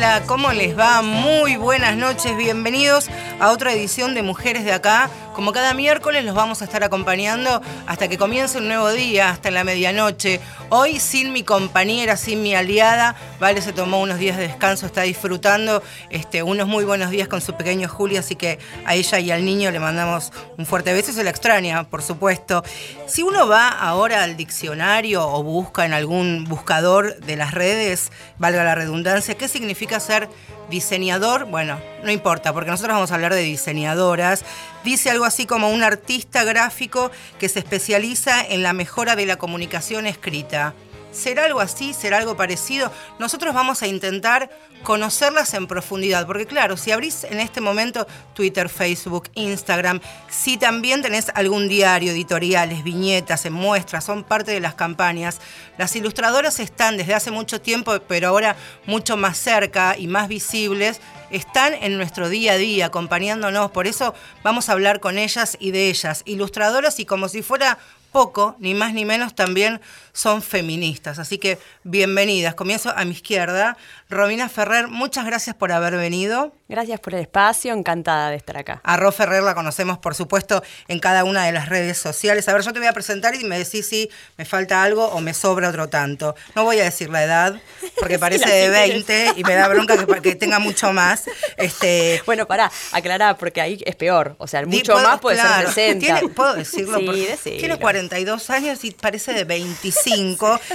Hola, ¿cómo les va? Muy buenas noches, bienvenidos a otra edición de Mujeres de Acá. Como cada miércoles los vamos a estar acompañando hasta que comience un nuevo día, hasta la medianoche. Hoy sin mi compañera, sin mi aliada, Vale se tomó unos días de descanso, está disfrutando este, unos muy buenos días con su pequeño Julio, así que a ella y al niño le mandamos un fuerte beso, se la extraña, por supuesto. Si uno va ahora al diccionario o busca en algún buscador de las redes, valga la redundancia, ¿qué significa ser diseñador? Bueno, no importa, porque nosotros vamos a hablar de diseñadoras. Dice algo así como un artista gráfico que se especializa en la mejora de la comunicación escrita. ¿Será algo así? ¿Será algo parecido? Nosotros vamos a intentar conocerlas en profundidad, porque claro, si abrís en este momento Twitter, Facebook, Instagram, si también tenés algún diario, editoriales, viñetas, en muestras, son parte de las campañas, las ilustradoras están desde hace mucho tiempo, pero ahora mucho más cerca y más visibles, están en nuestro día a día acompañándonos, por eso vamos a hablar con ellas y de ellas, ilustradoras y como si fuera poco, ni más ni menos, también son feministas. Así que bienvenidas. Comienzo a mi izquierda. Romina Ferrer, muchas gracias por haber venido. Gracias por el espacio, encantada de estar acá. A Ro Ferrer la conocemos, por supuesto, en cada una de las redes sociales. A ver, yo te voy a presentar y me decís si me falta algo o me sobra otro tanto. No voy a decir la edad, porque parece de 20 y me da bronca que, tenga mucho más. Este, bueno, pará, aclará, porque ahí es peor. O sea, mucho más puede ser 60. ¿Puedo decirlo? Sí, tiene 42 años y parece de 25,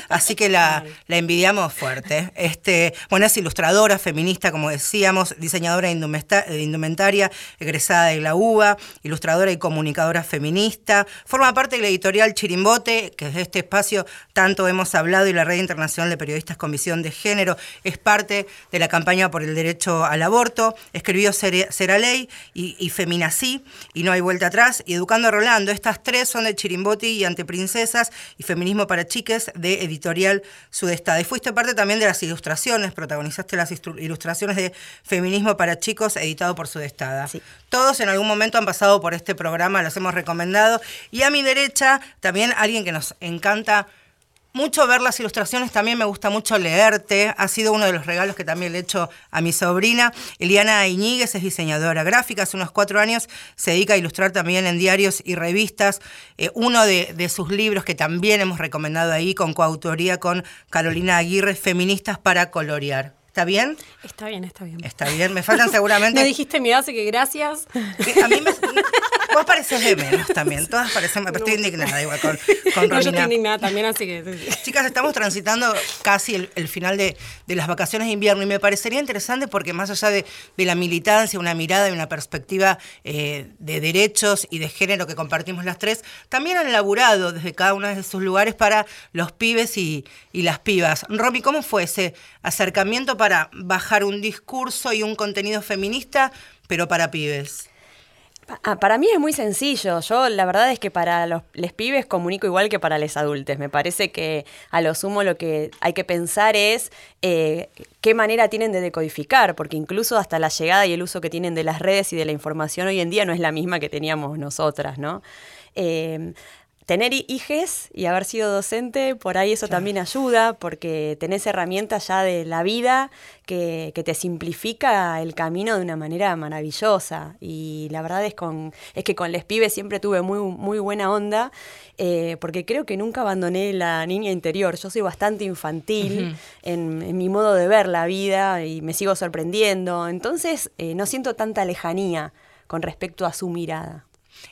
así que la, envidiamos fuerte. Este, bueno, es ilustradora, feminista, como decíamos, diseñadora de indumentaria, egresada de la UBA, ilustradora y comunicadora feminista. Forma parte de la editorial Chirimbote, que es este espacio tanto hemos hablado, y la Red Internacional de Periodistas con Visión de Género. Es parte de la campaña por el derecho al aborto. Escribió Será Ley y, y Feminací, y No hay vuelta atrás. Y Educando a Rolando. Estas tres son de Chirimbote y Anteprincesas y Feminismo para Chiques de Editorial Sudestada. Y fuiste parte también de las ilustraciones, protagonizaste las ilustraciones de Feminismo para Chicos, editado por Sudestada. Todos en algún momento han pasado por este programa, los hemos recomendado. Y a mi derecha, también alguien que nos encanta mucho ver las ilustraciones, también me gusta mucho leerte. Ha sido uno de los regalos que también le he hecho a mi sobrina. Eliana Iñiguez es diseñadora gráfica, hace unos cuatro años se dedica a ilustrar también en diarios y revistas. Eh, uno de, de, sus libros que también hemos recomendado ahí con coautoría con Carolina Aguirre, Feministas para Colorear. ¿Está bien? Está bien, está bien. Está bien, me faltan seguramente. me dijiste mi así que gracias. A mí me. Vos pareces de menos también, todas parecen, pero estoy indignada igual con, con no, yo estoy indignada también, así que... Chicas, estamos transitando casi el, final de, las vacaciones de invierno y me parecería interesante porque más allá de, la militancia, una mirada y una perspectiva eh, de derechos y de género que compartimos las tres, también han laburado desde cada uno de sus lugares para los pibes y, y las pibas. Romy, ¿cómo fue ese acercamiento para bajar un discurso y un contenido feminista, pero para pibes? Ah, para mí es muy sencillo. Yo la verdad es que para los les pibes comunico igual que para los adultos. Me parece que a lo sumo lo que hay que pensar es eh, qué manera tienen de decodificar, porque incluso hasta la llegada y el uso que tienen de las redes y de la información hoy en día no es la misma que teníamos nosotras, ¿no? Eh, tener hijes y haber sido docente, por ahí eso también ayuda, porque tenés herramientas ya de la vida que, te simplifica el camino de una manera maravillosa. Y la verdad es, con, es que con les pibes siempre tuve muy, muy buena onda, eh, porque creo que nunca abandoné la niña interior. Yo soy bastante infantil en, mi modo de ver la vida y me sigo sorprendiendo. Entonces eh, no siento tanta lejanía con respecto a su mirada.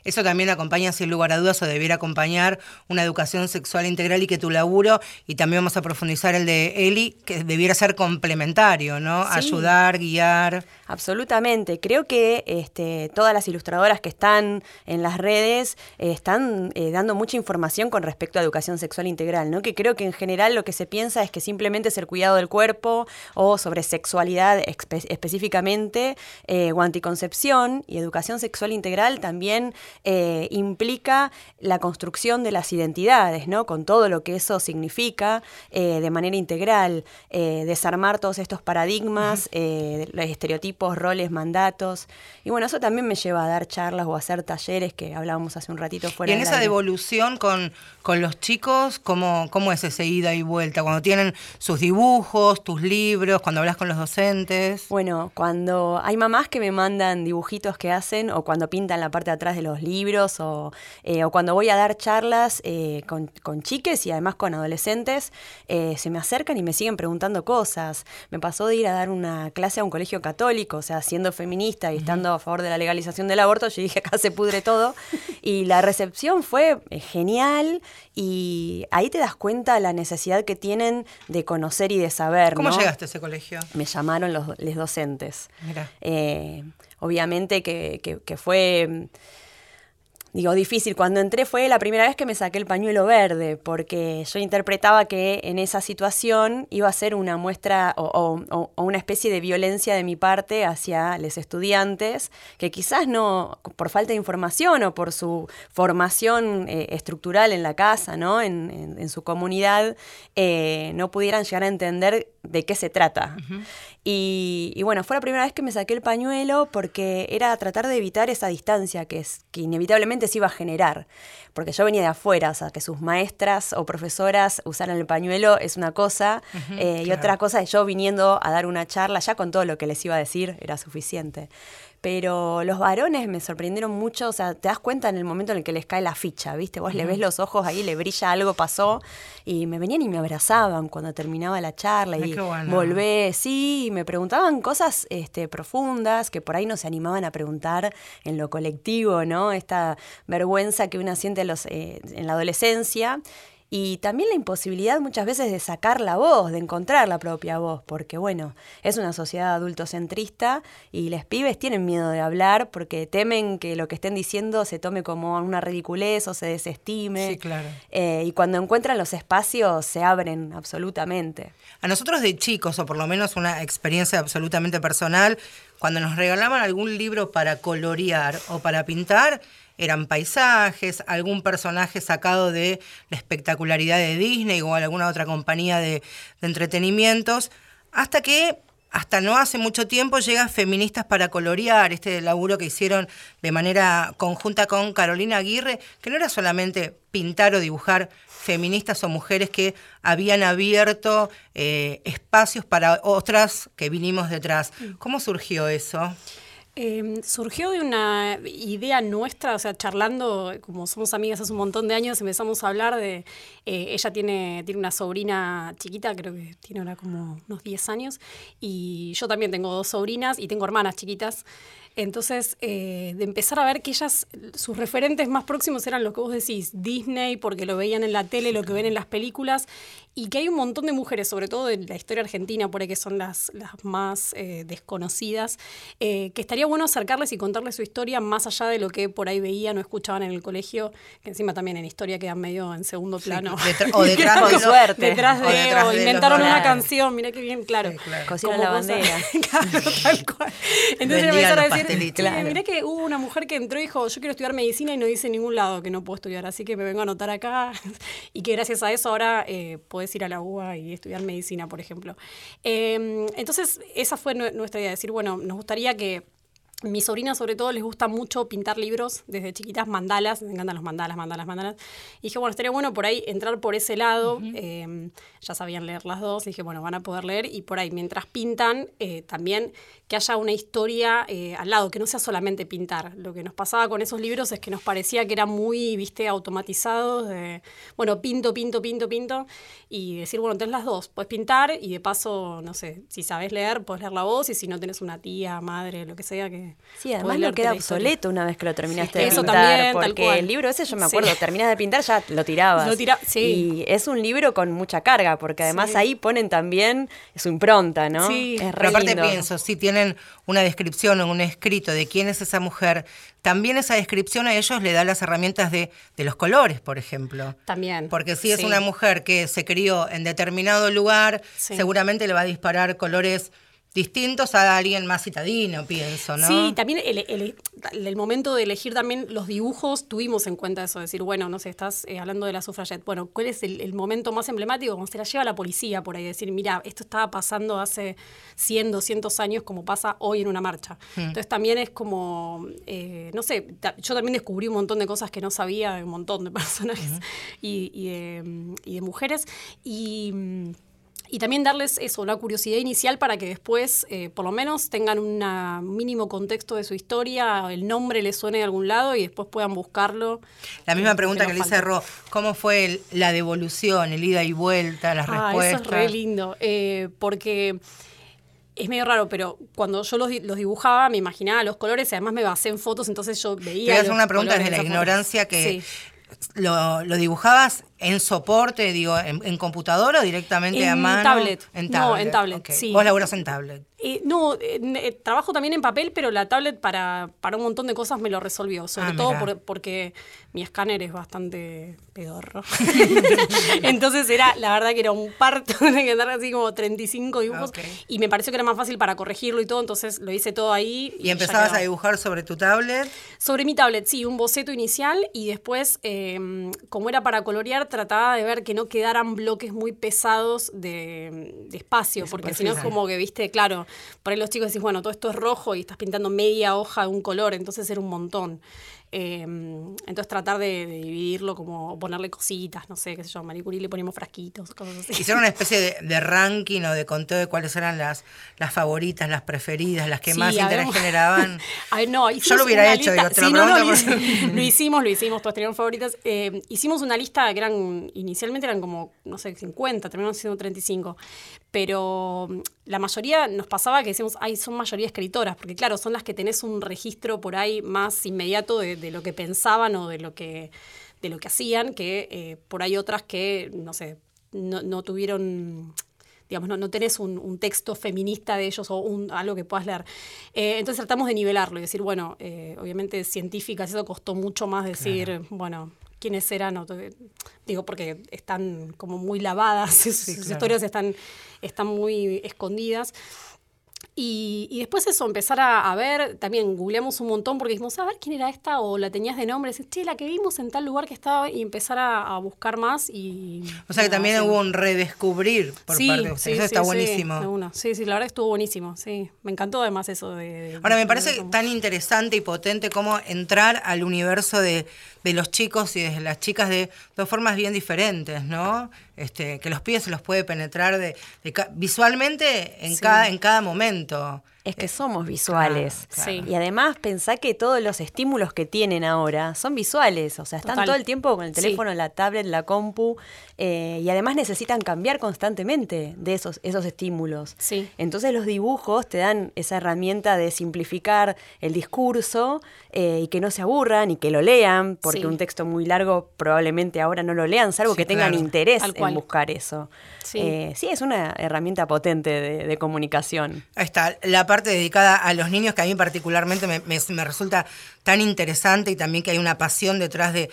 Eso también acompaña, sin lugar a dudas, o debiera acompañar una educación sexual integral y que tu laburo, y también vamos a profundizar el de Eli, que debiera ser complementario, ¿no? Ayudar, guiar. Absolutamente. Creo que este, todas las ilustradoras que están en las redes eh, están eh, dando mucha información con respecto a educación sexual integral, ¿no? Que creo que en general lo que se piensa es que simplemente es el cuidado del cuerpo o sobre sexualidad específicamente eh, o anticoncepción y educación sexual integral también también eh, implica la construcción de las identidades, ¿no? Con todo lo que eso significa eh, de manera integral, eh, desarmar todos estos paradigmas, los estereotipos, roles, mandatos. Y bueno, eso también me lleva a dar charlas o a hacer talleres que hablábamos hace un ratito fuera. Y en esa devolución con, con los chicos, ¿cómo, ¿cómo es ese ida y vuelta? Cuando tienen sus dibujos, tus libros, cuando hablas con los docentes. Bueno, cuando hay mamás que me mandan dibujitos que hacen o cuando pintan la parte de atrás de los libros o, eh, cuando voy a dar charlas eh, con, chiques y además con adolescentes, eh, se me acercan y me siguen preguntando cosas. Me pasó de ir a dar una clase a un colegio católico, o sea, siendo feminista y estando a favor de la legalización del aborto, yo dije acá se pudre todo. Y la recepción fue genial y ahí te das cuenta la necesidad que tienen de conocer y de saber. ¿Cómo llegaste a ese colegio? Me llamaron los, docentes. Mira. obviamente que, que fue digo, difícil. Cuando entré fue la primera vez que me saqué el pañuelo verde, porque yo interpretaba que en esa situación iba a ser una muestra o, una especie de violencia de mi parte hacia los estudiantes, que quizás no, por falta de información o por su formación eh, estructural en la casa, ¿no? en, su comunidad, eh, no pudieran llegar a entender de qué se trata. Y, bueno, fue la primera vez que me saqué el pañuelo porque era tratar de evitar esa distancia que, es, que inevitablemente se iba a generar. Porque yo venía de afuera, o sea, que sus maestras o profesoras usaran el pañuelo es una cosa, eh, y otra cosa es yo viniendo a dar una charla, ya con todo lo que les iba a decir era suficiente pero los varones me sorprendieron mucho, o sea, te das cuenta en el momento en el que les cae la ficha, ¿viste? Vos le ves los ojos ahí, le brilla algo, pasó, y me venían y me abrazaban cuando terminaba la charla, y volvé, sí, y me preguntaban cosas este, profundas que por ahí no se animaban a preguntar en lo colectivo, ¿no? Esta vergüenza que uno siente los, eh, en la adolescencia, y también la imposibilidad muchas veces de sacar la voz, de encontrar la propia voz, porque bueno, es una sociedad adultocentrista y los pibes tienen miedo de hablar porque temen que lo que estén diciendo se tome como una ridiculez o se desestime. Sí, claro. Eh, y cuando encuentran los espacios se abren absolutamente. A nosotros de chicos, o por lo menos una experiencia absolutamente personal, cuando nos regalaban algún libro para colorear o para pintar, eran paisajes, algún personaje sacado de la espectacularidad de Disney o alguna otra compañía de, entretenimientos, hasta que hasta no hace mucho tiempo llega Feministas para Colorear, este laburo que hicieron de manera conjunta con Carolina Aguirre, que no era solamente pintar o dibujar feministas o mujeres que habían abierto eh, espacios para otras que vinimos detrás. ¿Cómo surgió eso? Em, surgió de una idea nuestra, o sea, charlando, como somos amigas hace un montón de años, empezamos a hablar de, eh, ella tiene, tiene una sobrina chiquita, creo que tiene ahora como unos 10 años, y yo también tengo dos sobrinas y tengo hermanas chiquitas. Entonces, eh, de empezar a ver que ellas, sus referentes más próximos eran lo que vos decís, Disney, porque lo veían en la tele, lo que ven en las películas, y que hay un montón de mujeres, sobre todo en la historia argentina, por ahí que son las, las más eh, desconocidas, eh, que estaría bueno acercarles y contarles su historia más allá de lo que por ahí veían o escuchaban en el colegio, que encima también en historia quedan medio en segundo plano. o detrás de, suerte. Detrás de, o, inventaron una canción, mirá qué bien, claro. Sí, la bandera. claro, tal cual. Entonces empezaron a decir, Mirá que hubo una mujer que entró y dijo, yo quiero estudiar medicina y no dice en ningún lado que no puedo estudiar, así que me vengo a anotar acá. Y que gracias a eso ahora eh, puedes ir a la UBA y estudiar medicina, por ejemplo. Em, entonces, esa fue nuestra idea, decir, bueno, nos gustaría que mis sobrinas sobre todo les gusta mucho pintar libros desde chiquitas, mandalas, me encantan los mandalas, mandalas, mandalas. Y dije, bueno, estaría bueno por ahí entrar por ese lado. Em, ya sabían leer las dos, dije, bueno, van a poder leer y por ahí mientras pintan, eh, también que haya una historia eh, al lado, que no sea solamente pintar. Lo que nos pasaba con esos libros es que nos parecía que eran muy, viste, automatizados, de, bueno, pinto, pinto, pinto, pinto, y decir, bueno, tenés las dos, puedes pintar y de paso, no sé, si sabes leer, puedes leer la voz y si no tenés una tía, madre, lo que sea, que... Sí, además no queda obsoleto una vez que lo terminaste de pintar, también, porque el libro ese yo me acuerdo, terminás de pintar ya lo tirabas. Lo tira sí. Y es un libro con mucha carga, porque además ahí ponen también su impronta, ¿no? Sí. Es Pero aparte pienso, si tienen una descripción o un escrito de quién es esa mujer, también esa descripción a ellos le da las herramientas de, de los colores, por ejemplo. También. Porque si es una mujer que se crió en determinado lugar, seguramente le va a disparar colores distintos a alguien más citadino, pienso, ¿no? Sí, también el, momento de elegir también los dibujos, tuvimos en cuenta eso, decir, bueno, no sé, estás eh, hablando de la sufragette, bueno, ¿cuál es el, momento más emblemático? Cuando se la lleva la policía por ahí, decir, mira, esto estaba pasando hace 100, 200 años como pasa hoy en una marcha. Hmm. Entonces también es como, eh, no sé, yo también descubrí un montón de cosas que no sabía de un montón de personajes y, de, y de mujeres y y también darles eso, una curiosidad inicial para que después, eh, por lo menos, tengan un mínimo contexto de su historia, el nombre les suene de algún lado y después puedan buscarlo. La misma pregunta que, le hice Ro, ¿cómo fue la devolución, el ida y vuelta, las ah, respuestas? Eso es re lindo, eh, porque es medio raro, pero cuando yo los, dibujaba me imaginaba los colores y además me basé en fotos, entonces yo veía. Te voy a hacer una pregunta desde la ignorancia que lo, lo, dibujabas en soporte, digo, en, computadora o directamente a mano? Tablet. En tablet. No, en tablet. Sí. Vos laburas en tablet. Eh, no, eh, trabajo también en papel, pero la tablet para, para un montón de cosas me lo resolvió, sobre ah, todo porque mi escáner es bastante pedorro. Entonces era, la verdad que era un parto, tenía que andar así como 35 dibujos y me pareció que era más fácil para corregirlo y todo, entonces lo hice todo ahí. ¿Y, empezabas a dibujar sobre tu tablet? Sobre mi tablet, sí, un boceto inicial y después, em, como era para colorear, trataba de ver que no quedaran bloques muy pesados de, de espacio, porque si no es como que, viste, claro, por ahí los chicos decís, bueno, todo esto es rojo y estás pintando media hoja de un color, entonces era un montón. Em, entonces tratar de, dividirlo, como ponerle cositas, no sé, qué sé yo, a Marie Curie le ponemos frasquitos, cosas así. Hicieron una especie de, ranking o de conteo de cuáles eran las, las favoritas, las preferidas, las que más interés generaban. no, yo lo hubiera hecho, digo, sí, no, lo, hicimos, lo hicimos, todos teníamos favoritas. Eh, hicimos una lista que eran, inicialmente eran como, no sé, 50, terminamos siendo 35, pero mm, la mayoría nos pasaba que decíamos, ay, son mayoría escritoras, porque claro, son las que tenés un registro por ahí más inmediato de de lo que pensaban o de lo que, de lo que hacían, que eh, por ahí otras que, no sé, no, tuvieron digamos, no, no tenés un, texto feminista de ellos o un, algo que puedas leer. Eh, entonces tratamos de nivelarlo y decir, bueno, eh, obviamente científicas, eso costó mucho más decir, bueno, quiénes eran, digo, porque están como muy lavadas, sus, historias están, están muy escondidas. Y, después eso, empezar a, ver, también googleamos un montón porque dijimos, a ver quién era esta o la tenías de nombre, dices, che, la que vimos en tal lugar que estaba y empezar a, buscar más y... O sea que también hubo un redescubrir por parte de ustedes, eso está buenísimo. Sí, sí, la verdad estuvo buenísimo, sí, me encantó además eso de... Ahora, me parece tan interesante y potente como entrar al universo de de los chicos y de las chicas de dos formas bien diferentes, ¿no? Este, que los pies se los puede penetrar de, visualmente en, cada, en cada momento. Es que somos visuales. Y además pensá que todos los estímulos que tienen ahora son visuales. O sea, están todo el tiempo con el teléfono, la tablet, la compu. Eh, y además necesitan cambiar constantemente de esos, esos estímulos. Sí. Entonces los dibujos te dan esa herramienta de simplificar el discurso eh, y que no se aburran y que lo lean, porque un texto muy largo probablemente ahora no lo lean, salvo que tengan interés en buscar eso. Sí. Eh, sí, es una herramienta potente de, comunicación. Ahí está, la parte dedicada a los niños que a mí particularmente me resulta tan interesante y también que hay una pasión detrás de de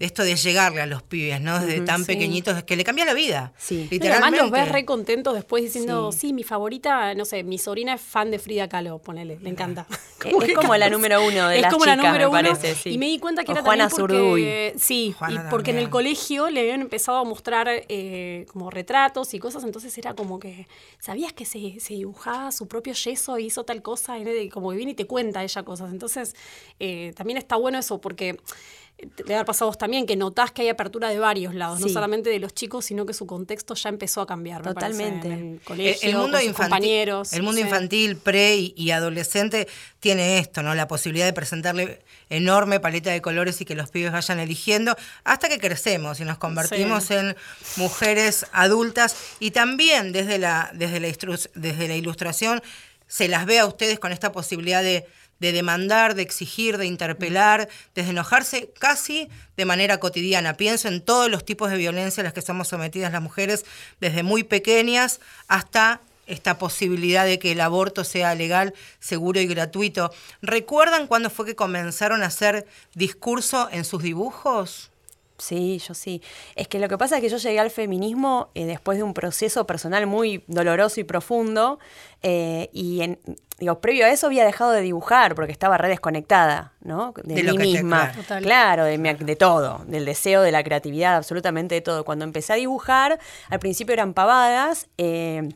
esto de llegarle a los pibes, ¿no? Desde tan pequeñitos, es que le cambia la vida. Sí. Literalmente. además los ves re contentos después diciendo, sí. mi favorita, no sé, mi sobrina es fan de Frida Kahlo, ponele, le encanta. es, como la número uno de es las como la número me parece, sí. Y me di cuenta que era Juana también porque, Sí, y porque en el colegio le habían empezado a mostrar eh, como retratos y cosas, entonces era como que, ¿sabías que se, se dibujaba su propio yeso y hizo tal cosa? Y como que viene y te cuenta ella cosas. Entonces, eh, también está bueno eso porque debe haber pasado vos también, que notás que hay apertura de varios lados, no solamente de los chicos, sino que su contexto ya empezó a cambiar. Totalmente. el colegio, el mundo infantil, compañeros. El mundo infantil, pre y, adolescente tiene esto, ¿no? La posibilidad de presentarle enorme paleta de colores y que los pibes vayan eligiendo hasta que crecemos y nos convertimos en mujeres adultas y también desde la, desde la, desde la ilustración se las ve a ustedes con esta posibilidad de de demandar, de exigir, de interpelar, de enojarse casi de manera cotidiana. Pienso en todos los tipos de violencia a las que somos sometidas las mujeres, desde muy pequeñas hasta esta posibilidad de que el aborto sea legal, seguro y gratuito. ¿Recuerdan cuándo fue que comenzaron a hacer discurso en sus dibujos? Sí, yo sí. Es que lo que pasa es que yo llegué al feminismo eh, después de un proceso personal muy doloroso y profundo. Eh, y en, digo, previo a eso había dejado de dibujar porque estaba re desconectada, ¿no? De, mí misma. claro, de, de, todo, del deseo, de la creatividad, absolutamente de todo. Cuando empecé a dibujar, al principio eran pavadas. Eh,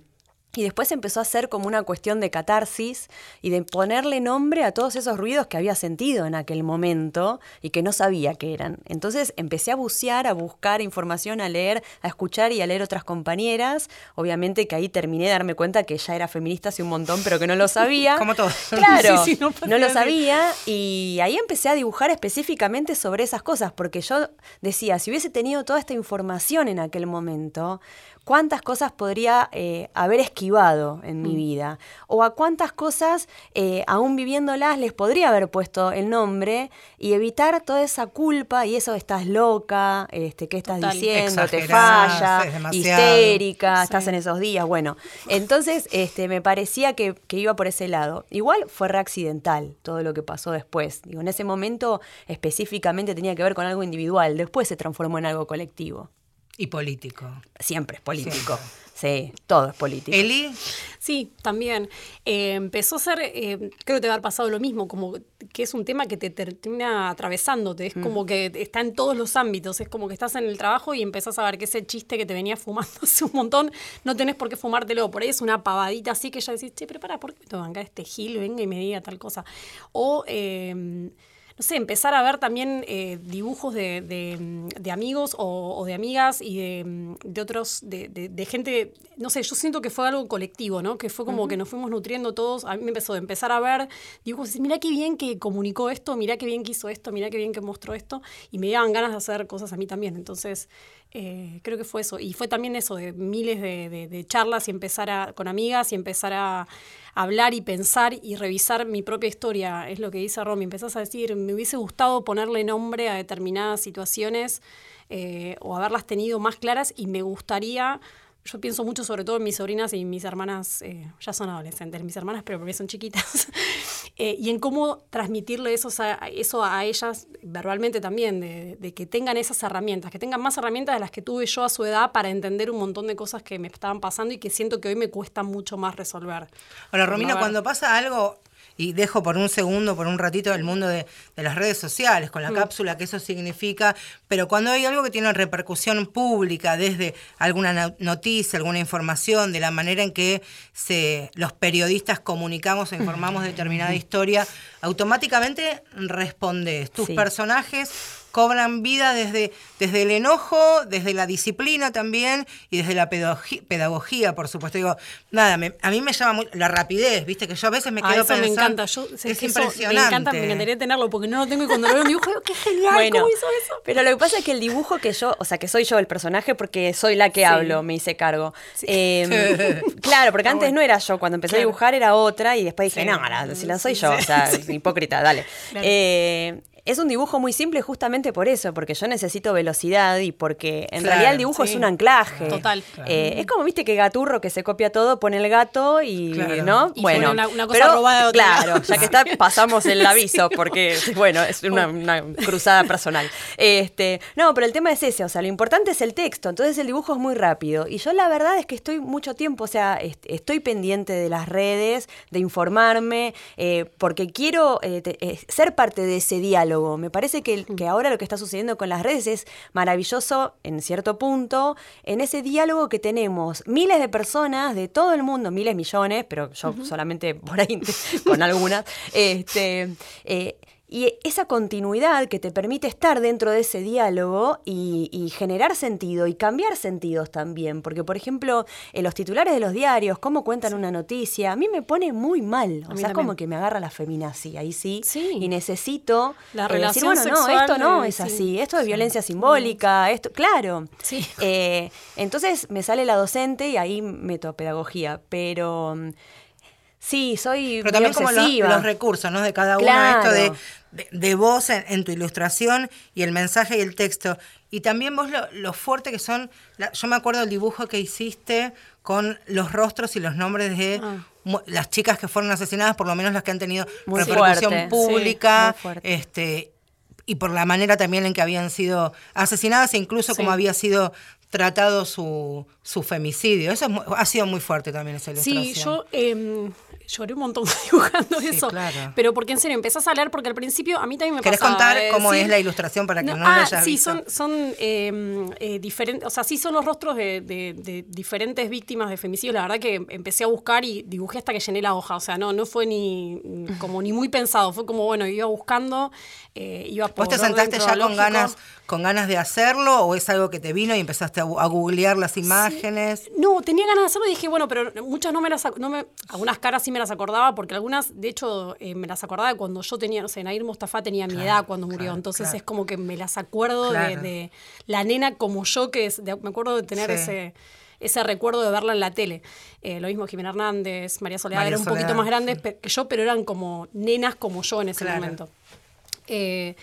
y después empezó a ser como una cuestión de catarsis y de ponerle nombre a todos esos ruidos que había sentido en aquel momento y que no sabía qué eran. Entonces empecé a bucear, a buscar información, a leer, a escuchar y a leer otras compañeras. Obviamente que ahí terminé de darme cuenta que ya era feminista hace un montón, pero que no lo sabía. como todo. Claro, no, no lo sabía. Y ahí empecé a dibujar específicamente sobre esas cosas, porque yo decía, si hubiese tenido toda esta información en aquel momento, cuántas cosas podría eh, haber esquivado en mi mm. vida o a cuántas cosas, eh, aún viviéndolas, les podría haber puesto el nombre y evitar toda esa culpa y eso estás loca, este, ¿qué estás diciendo? Te falla, histérica, estás en esos días. Bueno, entonces este, me parecía que, que iba por ese lado. Igual fue reaccidental todo lo que pasó después. Digo, en ese momento específicamente tenía que ver con algo individual, después se transformó en algo colectivo. Y político. Siempre es político. Sí, todo es político. ¿Eli? Sí, también. Eh, empezó a ser, eh, creo que te va a haber pasado lo mismo, como que es un tema que te termina atravesándote, es mm. como que está en todos los ámbitos, es como que estás en el trabajo y empezás a ver que ese chiste que te venía fumando hace un montón, no tenés por qué fumártelo, por ahí es una pavadita así que ya decís, che, pero para, ¿por qué me tengo que este gil, venga y me diga tal cosa? O... Eh, no sé, empezar a ver también eh, dibujos de, de, amigos o, de amigas y de, de otros, de, gente, no sé, yo siento que fue algo colectivo, ¿no? Que fue como que nos fuimos nutriendo todos. A mí me empezó a empezar a ver dibujos y decir, mira qué bien que comunicó esto, mira qué bien que hizo esto, mira qué bien que mostró esto. Y me daban ganas de hacer cosas a mí también. Entonces, eh, creo que fue eso. Y fue también eso de miles de, charlas y empezar a, con amigas y empezar a hablar y pensar y revisar mi propia historia. Es lo que dice Romy. Empezás a decir, me hubiese gustado ponerle nombre a determinadas situaciones eh, o haberlas tenido más claras y me gustaría yo pienso mucho sobre todo en mis sobrinas y mis hermanas, eh, ya son adolescentes, mis hermanas, pero porque son chiquitas, eh, y en cómo transmitirle eso a, eso a ellas verbalmente también, de, que tengan esas herramientas, que tengan más herramientas de las que tuve yo a su edad para entender un montón de cosas que me estaban pasando y que siento que hoy me cuesta mucho más resolver. Ahora, Romina, cuando pasa algo, y dejo por un segundo, por un ratito el mundo de, las redes sociales, con la mm. cápsula que eso significa, pero cuando hay algo que tiene repercusión pública, desde alguna noticia, alguna información, de la manera en que se, los periodistas comunicamos o informamos determinada historia, automáticamente respondes. Tus personajes cobran vida desde, desde el enojo, desde la disciplina también y desde la pedagogía, por supuesto. Digo, nada, a mí me llama la rapidez, viste, que yo a veces me quedo eso me encanta, yo, es, impresionante. me encanta, me encantaría tenerlo porque no lo tengo y cuando lo veo un dibujo digo, qué genial, ¿cómo hizo eso? Pero lo que pasa es que el dibujo que yo, o sea, que soy yo el personaje porque soy la que hablo, me hice cargo. Em, claro, porque antes no era yo, cuando empecé a dibujar era otra y después dije, no, si la soy yo, o sea, hipócrita, dale. Eh, es un dibujo muy simple justamente por eso, porque yo necesito velocidad y porque en realidad el dibujo es un anclaje. Total. Eh, es como, viste, que Gaturro que se copia todo, pone el gato y, ¿no? bueno, una, cosa robada de Claro, ya que está, pasamos el aviso, porque, bueno, es una, cruzada personal. Este, no, pero el tema es ese, o sea, lo importante es el texto, entonces el dibujo es muy rápido. Y yo la verdad es que estoy mucho tiempo, o sea, estoy pendiente de las redes, de informarme, eh, porque quiero eh, ser parte de ese diálogo me parece que, que ahora lo que está sucediendo con las redes es maravilloso en cierto punto, en ese diálogo que tenemos miles de personas de todo el mundo, miles, millones, pero yo solamente por ahí con algunas, este, eh, y esa continuidad que te permite estar dentro de ese diálogo y, generar sentido y cambiar sentidos también. Porque, por ejemplo, en los titulares de los diarios, cómo cuentan una noticia, a mí me pone muy mal. O sea, es como que me agarra la feminacia, ahí sí. Y necesito la eh, decir, bueno, no, esto no es así, esto es violencia simbólica, esto, claro. Sí. Eh, entonces me sale la docente y ahí meto pedagogía, pero Sí, soy Pero también como los, recursos, ¿no? De cada uno, esto de, de, voz en, tu ilustración y el mensaje y el texto. Y también vos lo, fuerte que son, yo me acuerdo del dibujo que hiciste con los rostros y los nombres de ah. las chicas que fueron asesinadas, por lo menos las que han tenido repercusión pública, este y por la manera también en que habían sido asesinadas e incluso como había sido tratado su, su femicidio. Eso ha sido muy fuerte también esa ilustración. Sí, yo eh, lloré un montón dibujando eso. Pero porque en serio, empezás a leer porque al principio a mí también me ¿Querés contar cómo es la ilustración para que no, no ah, lo sí, son, son em, eh, diferentes, o sea, sí son los rostros de, diferentes víctimas de femicidio. La verdad que empecé a buscar y dibujé hasta que llené la hoja. O sea, no, no fue ni como ni muy pensado. Fue como, bueno, iba buscando, eh, iba por ¿Vos te sentaste ya con ganas, con ganas de hacerlo o es algo que te vino y empezaste a, googlear las imágenes? No, tenía ganas de hacerlo y dije, bueno, pero muchas no me las, no me, algunas caras sí me las acordaba, porque algunas, de hecho, eh, me las acordaba de cuando yo tenía, no sé, Nair Mustafa tenía mi edad cuando murió, entonces es como que me las acuerdo de, la nena como yo, que es, me acuerdo de tener ese ese recuerdo de verla en la tele. Eh, lo mismo Jimena Hernández, María Soledad, eran un poquito más grandes que yo, pero eran como nenas como yo en ese momento. Eh,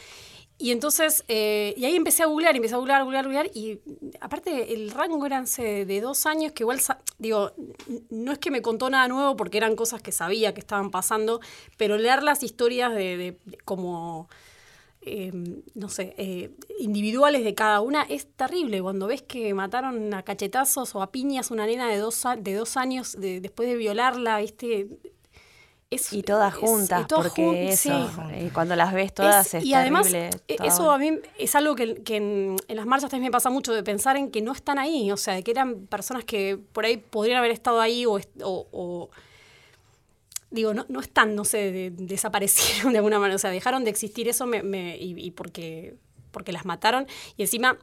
y entonces, eh, y ahí empecé a googlear, empecé a googlear, googlear, googlear, y aparte el rango eran de dos años, que igual, digo, no es que me contó nada nuevo porque eran cosas que sabía que estaban pasando, pero leer las historias de, como, em, no sé, eh, individuales de cada una es terrible. Cuando ves que mataron a cachetazos o a piñas una nena de dos, de dos años después de violarla, ¿viste? Y todas juntas, porque eso, y cuando las ves todas es, Y además, e, eso a mí es algo que, en, las marchas también me pasa mucho, de pensar en que no están ahí, o sea, de que eran personas que por ahí podrían haber estado ahí o, digo, no, no están, no sé, desaparecieron de alguna manera, o sea, dejaron de existir eso me, y, y, porque, porque las mataron, y encima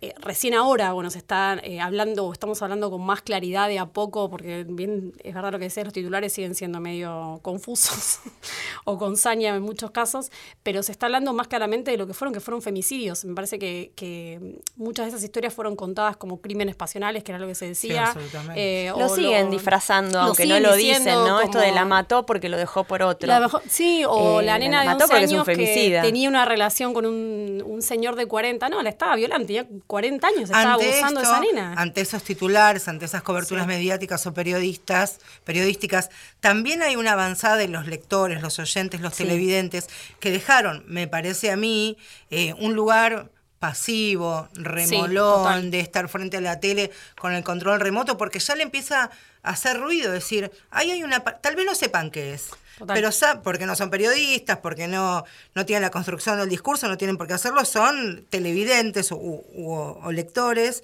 eh, recién ahora, bueno, se está eh, hablando, estamos hablando con más claridad de a poco, porque bien es verdad lo que decía, los titulares siguen siendo medio confusos o con saña en muchos casos, pero se está hablando más claramente de lo que fueron, que fueron femicidios. Me parece que, muchas de esas historias fueron contadas como crímenes pasionales, que era lo que se decía. Eh, lo siguen disfrazando, aunque no lo dicen, ¿no? Esto de la mató porque lo dejó por otro. sí, o la nena de 11 años que tenía una relación con un, un señor de 40, no, la estaba violando, tenía 40 años estaba abusando de esa nena. Ante esos titulares, ante esas coberturas mediáticas o periodistas, periodísticas, también hay una avanzada de los lectores, los oyentes, los televidentes, que dejaron, me parece a mí, eh, un lugar pasivo, remolón, de estar frente a la tele con el control remoto, porque ya le empieza a hacer ruido, decir, ahí hay una, tal vez no sepan qué es, pero porque no son periodistas, porque no, no tienen la construcción del discurso, no tienen por qué hacerlo, son televidentes o, lectores.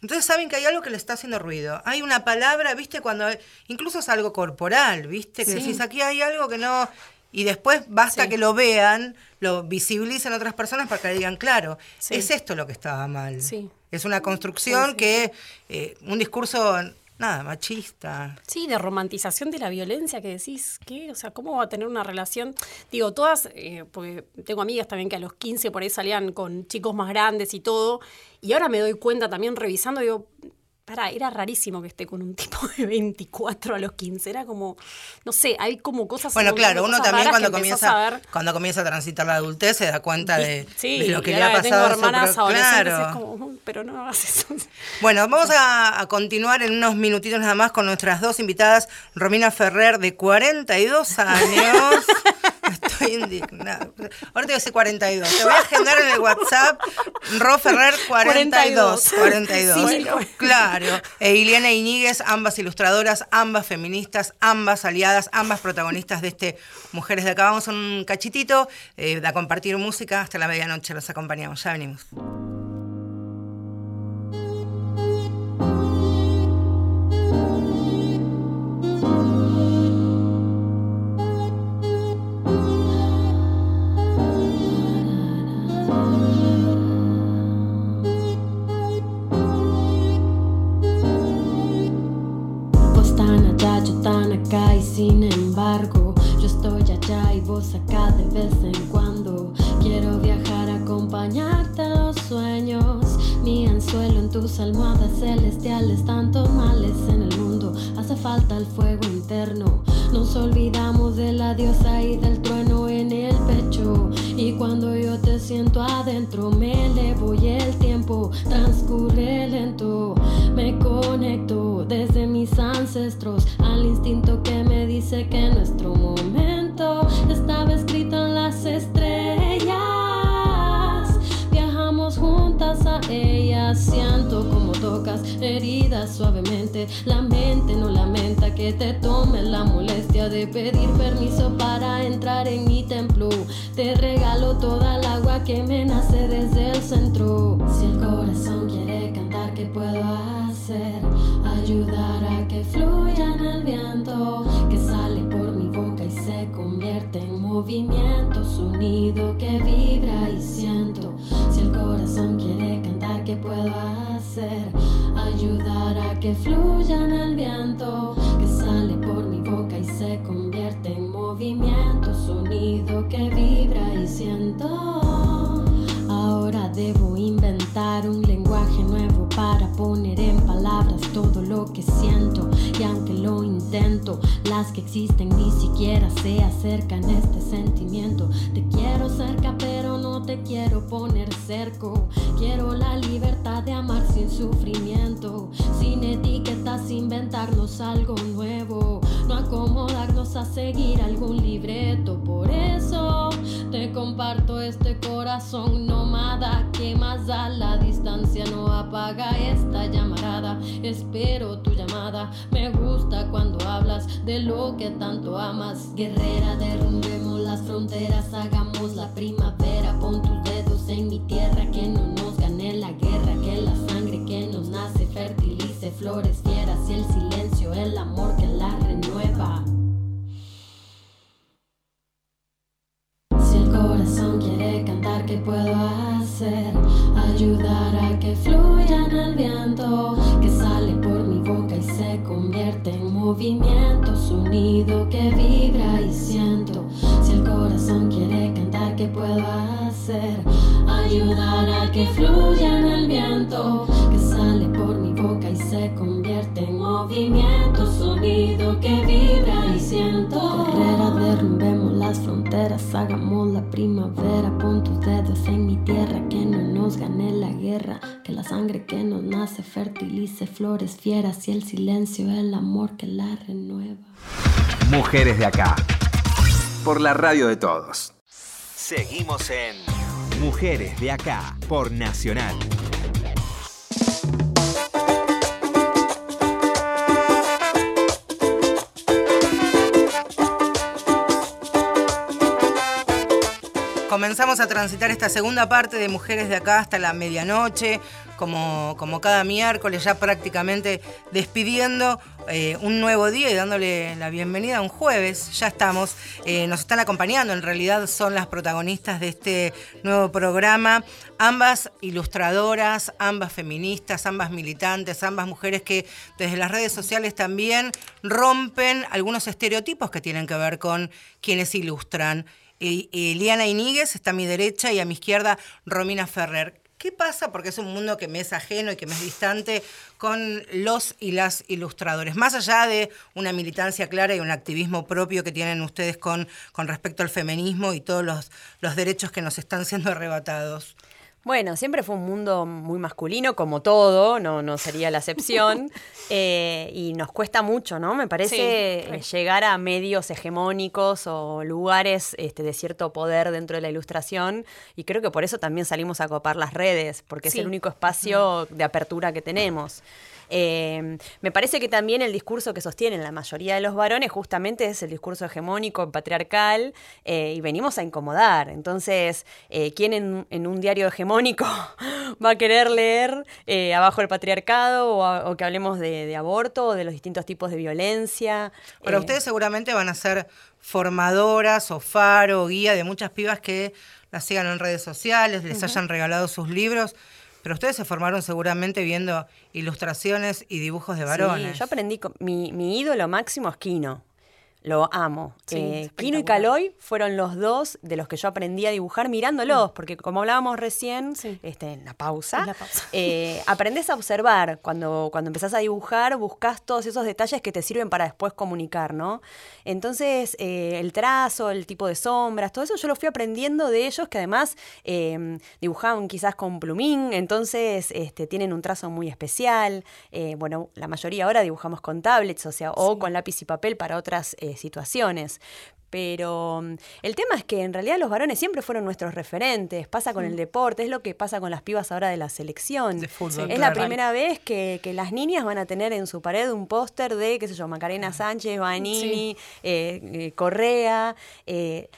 Entonces saben que hay algo que le está haciendo ruido. Hay una palabra, viste, cuando incluso es algo corporal, viste, que decís aquí hay algo que no. Y después basta que lo vean, lo visibilicen otras personas para que digan, claro, es esto lo que estaba mal. Es una construcción que eh, un discurso nada, machista. Sí, de romantización de la violencia que decís, ¿qué? O sea, ¿cómo va a tener una relación? Digo, todas, eh, porque tengo amigas también que a los 15 por ahí salían con chicos más grandes y todo, y ahora me doy cuenta también revisando, digo, era rarísimo que esté con un tipo de 24 a los 15. Era como, no sé, hay como cosas. Bueno, claro, uno también cuando comienza, cuando comienza a transitar la adultez se da cuenta de, lo que le ha pasado. Tengo hermanas claro. como, pero no hagas eso. Bueno, vamos a, a, continuar en unos minutitos nada más con nuestras dos invitadas, Romina Ferrer, de 42 años. Estoy indignada. Ahora te voy a decir 42. Te voy a agendar en el WhatsApp Ro Ferrer 42. 42. claro. E Iliana Iñiguez, ambas ilustradoras, ambas feministas, ambas aliadas, ambas protagonistas de este Mujeres de Acá. Vamos a un cachitito eh, a compartir música. Hasta la medianoche los acompañamos. Ya venimos. Heridas suavemente. La mente no lamenta que te tome la molestia de pedir permiso para entrar en mi templo. Te regalo toda el agua que me nace desde el centro. Si el corazón quiere cantar, ¿qué puedo hacer? Ayudar a que fluya en el viento que sale en movimiento, sonido que vibra y siento. Si el corazón quiere cantar, ¿qué puedo hacer? Ayudar a que fluya en el viento que sale por mi boca y se convierte en movimiento, sonido que vibra y siento. Ahora debo inventar un lenguaje nuevo para poner en palabras todo lo que siento y aunque lo intento, las que existen ni siquiera se acercan a este sentimiento. Te quiero cerca pero no te quiero poner cerco. Quiero la libertad de amar sin sufrimiento, sin etiquetas, inventarnos algo nuevo, no acomodarnos a seguir algún libreto. Por eso te comparto este corazón nómada que más da la distancia no apaga esta llamarada. Espero tu llamada. Me gusta cuando hablas de lo que tanto amas. Guerrera, derrumbemos las fronteras, hagamos la primavera. Pon tus dedos en mi tierra, que no nos gane la guerra, que la sangre que nos nace fertilice flores fieras y el silencio, el amor corazón quiere cantar, ¿qué puedo hacer? Ayudar a que fluya en el viento que sale por mi boca y se convierte en movimiento, sonido que vibra y siento. Si el corazón quiere cantar, ¿qué puedo hacer? Ayudar a que fluya en el viento que sale por mi boca y se convierte en movimiento, sonido que vibra y siento. Guerrera, derrumbemos las fronteras, hagamos la primavera. Pon tus dedos en mi tierra, que no nos gane la guerra. Que la sangre que nos nace fertilice flores fieras y el silencio, el amor que la renueva. Mujeres de acá. Por la radio de todos. Seguimos en Mujeres de acá por Nacional. Comenzamos a transitar esta segunda parte de Mujeres de acá hasta la medianoche, como, como cada miércoles, ya prácticamente despidiendo eh, un nuevo día y dándole la bienvenida a un jueves. Ya estamos, eh, nos están acompañando, en realidad son las protagonistas de este nuevo programa, ambas ilustradoras, ambas feministas, ambas militantes, ambas mujeres que desde las redes sociales también rompen algunos estereotipos que tienen que ver con quienes ilustran. Eliana Iníguez está a mi derecha y a mi izquierda Romina Ferrer. ¿Qué pasa? Porque es un mundo que me es ajeno y que me es distante con los y las ilustradores. Más allá de una militancia clara y un activismo propio que tienen ustedes con, con respecto al feminismo y todos los, los derechos que nos están siendo arrebatados. Bueno, siempre fue un mundo muy masculino, como todo, no, no sería la excepción, eh, y nos cuesta mucho, ¿no? Me parece eh, llegar a medios hegemónicos o lugares este, de cierto poder dentro de la ilustración, y creo que por eso también salimos a copar las redes, porque es el único espacio de apertura que tenemos. Eh, me parece que también el discurso que sostienen la mayoría de los varones justamente es el discurso hegemónico, patriarcal, eh, y venimos a incomodar. Entonces, eh, ¿quién en, un diario hegemónico va a querer leer abajo el patriarcado o, que hablemos de, aborto o de los distintos tipos de violencia? Pero ustedes seguramente van a ser formadoras o faro, guía de muchas pibas que las sigan en redes sociales, les hayan regalado sus libros. Pero ustedes se formaron seguramente viendo ilustraciones y dibujos de varones. Sí, yo aprendí, mi, mi ídolo máximo es Kino. Lo amo. Eh, Kino y Caloy fueron los dos de los que yo aprendí a dibujar mirándolos, mm. porque como hablábamos recién, este, en la pausa, eh, aprendes a observar. Cuando, cuando empezás a dibujar, buscas todos esos detalles que te sirven para después comunicar, ¿no? Entonces, eh, el trazo, el tipo de sombras, todo eso yo lo fui aprendiendo de ellos, que además em, dibujaban quizás con plumín, entonces este, tienen un trazo muy especial. bueno, la mayoría ahora dibujamos con tablets, o sea, o con lápiz y papel para otras situaciones. Pero mm, el tema es que en realidad los varones siempre fueron nuestros referentes. Pasa con el deporte, es lo que pasa con las pibas ahora de la selección. es la primera vez que, las niñas van a tener en su pared un póster de, qué sé yo, Macarena Sánchez, Vanini, eh, eh, Correa. Eh,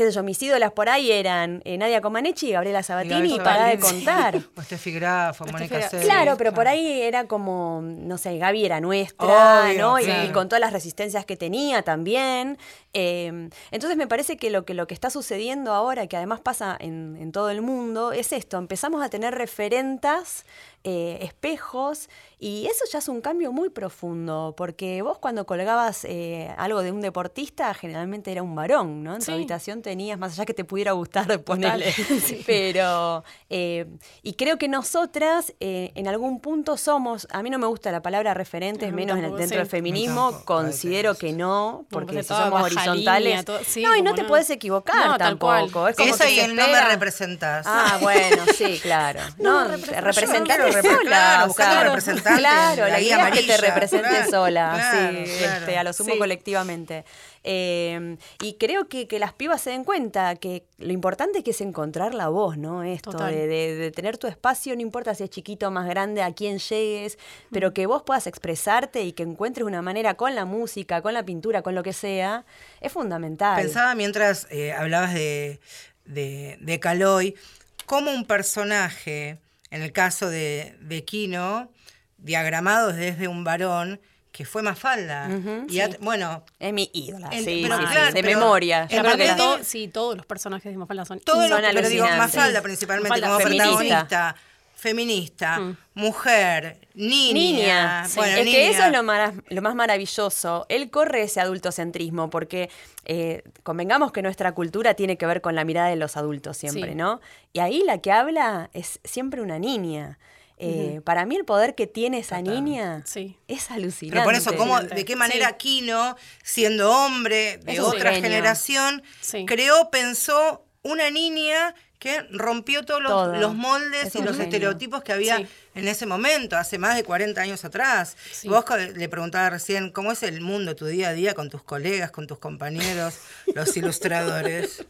qué sé yo, mis ídolas por ahí eran eh, Nadia Comaneci y Gabriela Sabatini, y para de contar. o Steffi Graf, Mónica Claro, pero por ahí era como, no sé, Gaby era nuestra, ¿no? Y, con todas las resistencias que tenía también. Em, entonces me parece que lo, que lo que está sucediendo ahora, que además pasa en, en todo el mundo, es esto, empezamos a tener referentas eh, espejos, y eso ya es un cambio muy profundo, porque vos cuando colgabas eh, algo de un deportista, generalmente era un varón, ¿no? En tu habitación tenías, más allá que te pudiera gustar ponerle, pero, eh, y creo que nosotras en algún punto somos, a mí no me gusta la palabra referentes, menos dentro del feminismo, considero que no, porque si somos horizontales, no, y no te puedes equivocar tampoco. Es como Eso y el no me representas. Ah, bueno, sí, claro. No, representar Claro, buscando representantes. Claro, la, guía, es que te represente sola, sí, este, a lo sumo colectivamente. Em, y creo que, que, las pibas se den cuenta que lo importante que es encontrar la voz, ¿no? Esto de, de, tener tu espacio, no importa si es chiquito o más grande, a quién llegues, pero que vos puedas expresarte y que encuentres una manera con la música, con la pintura, con lo que sea, es fundamental. Pensaba mientras eh, hablabas de, de, de Caloy, cómo un personaje en el caso de, de Kino, diagramado desde un varón que fue Mafalda. y bueno, es mi ídola, sí, de memoria. sí, todos los personajes de Mafalda son todos los, pero digo Mafalda principalmente como protagonista feminista, mm. mujer, niña. es que eso es lo más, lo más maravilloso. Él corre ese adultocentrismo porque eh, convengamos que nuestra cultura tiene que ver con la mirada de los adultos siempre, ¿no? Y ahí la que habla es siempre una niña. Eh, para mí el poder que tiene esa niña es alucinante. Pero por eso, ¿cómo, ¿de qué manera Kino, siendo hombre de otra generación, creó, pensó una niña que rompió todos los, moldes y los estereotipos que había en ese momento, hace más de 40 años atrás. Vos le preguntabas recién, ¿cómo es el mundo, tu día a día con tus colegas, con tus compañeros, los ilustradores?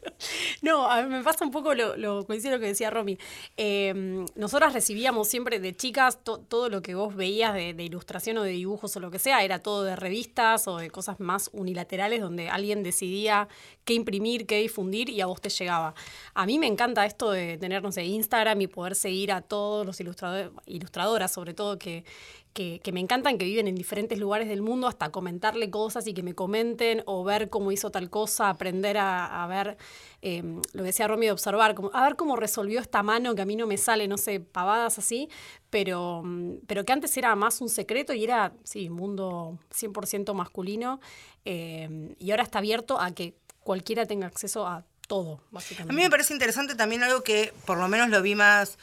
No, a mí me pasa un poco lo, lo, lo que decía Romy. Eh, nosotras recibíamos siempre de chicas todo lo que vos veías de, ilustración o de dibujos o lo que sea, era todo de revistas o de cosas más unilaterales donde alguien decidía qué imprimir, qué difundir y a vos te llegaba. A mí me encanta esto de tener, no sé, Instagram y poder seguir a todos los ilustradores ilustradoras sobre todo que, que, me encantan, que viven en diferentes lugares del mundo, hasta comentarle cosas y que me comenten o ver cómo hizo tal cosa, aprender a, ver, em, lo que decía Romy, de observar, como, a ver cómo resolvió esta mano que a mí no me sale, no sé, pavadas así, pero, pero que antes era más un secreto y era, sí, mundo 100% masculino em, y ahora está abierto a que cualquiera tenga acceso a todo, básicamente. A mí me parece interesante también algo que por lo menos lo vi más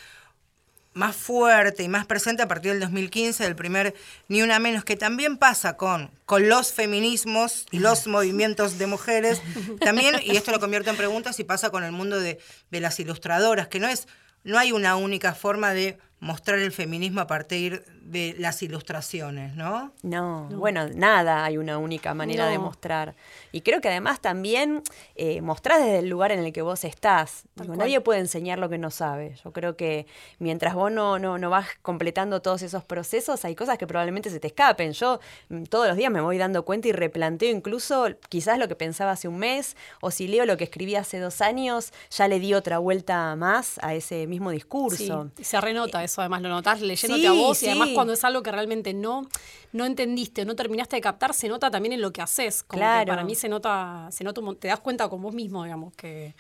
más fuerte y más presente a partir del 2015, del primer Ni Una Menos, que también pasa con, con los feminismos y los movimientos de mujeres, también, y esto lo convierto en preguntas, y pasa con el mundo de, de las ilustradoras, que no es, no hay una única forma de mostrar el feminismo a partir de las ilustraciones, ¿no? No, bueno, nada hay una única manera de mostrar. Y creo que además también eh, mostrás desde el lugar en el que vos estás. nadie puede enseñar lo que no sabe. Yo creo que mientras vos no, no, no vas completando todos esos procesos, hay cosas que probablemente se te escapen. Yo mm, todos los días me voy dando cuenta y replanteo incluso quizás lo que pensaba hace un mes, o si leo lo que escribí hace dos años, ya le di otra vuelta más a ese mismo discurso. Sí, se renota eso, además lo notas leyéndote a vos y además cuando es algo que realmente no, no entendiste o no terminaste de captar, se nota también en lo que haces. Como claro. que para mí se nota, se nota, te das cuenta con vos mismo, digamos, que